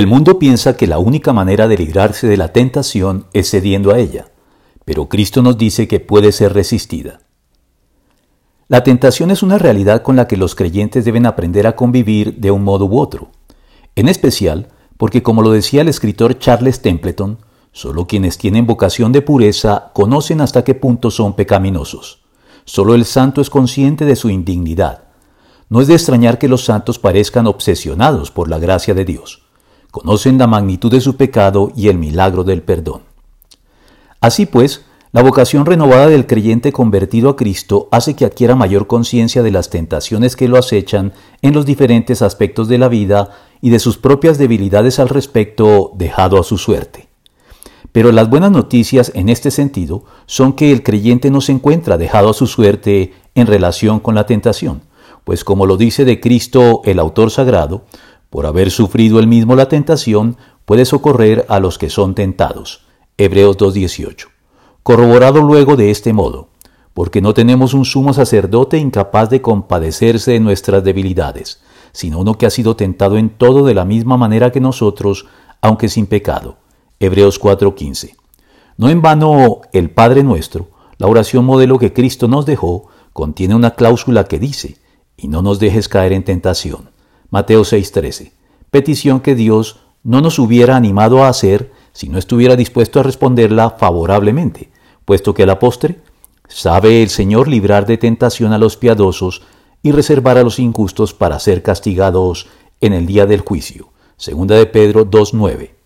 El mundo piensa que la única manera de librarse de la tentación es cediendo a ella, pero Cristo nos dice que puede ser resistida. La tentación es una realidad con la que los creyentes deben aprender a convivir de un modo u otro, en especial porque como lo decía el escritor Charles Templeton, solo quienes tienen vocación de pureza conocen hasta qué punto son pecaminosos. Solo el santo es consciente de su indignidad. No es de extrañar que los santos parezcan obsesionados por la gracia de Dios. Conocen la magnitud de su pecado y el milagro del perdón. Así pues, la vocación renovada del creyente convertido a Cristo hace que adquiera mayor conciencia de las tentaciones que lo acechan en los diferentes aspectos de la vida y de sus propias debilidades al respecto dejado a su suerte. Pero las buenas noticias en este sentido son que el creyente no se encuentra dejado a su suerte en relación con la tentación, pues como lo dice de Cristo el autor sagrado, por haber sufrido él mismo la tentación, puede socorrer a los que son tentados. Hebreos 2.18 corroborado luego de este modo, porque no tenemos un sumo sacerdote incapaz de compadecerse de nuestras debilidades, sino uno que ha sido tentado en todo de la misma manera que nosotros, aunque sin pecado. Hebreos 4:15. No en vano el Padre nuestro, la oración modelo que Cristo nos dejó, contiene una cláusula que dice, y no nos dejes caer en tentación. Mateo 6:13. Petición que Dios no nos hubiera animado a hacer si no estuviera dispuesto a responderla favorablemente, puesto que a la postre sabe el Señor librar de tentación a los piadosos y reservar a los injustos para ser castigados en el día del juicio. Segunda de Pedro 2.9.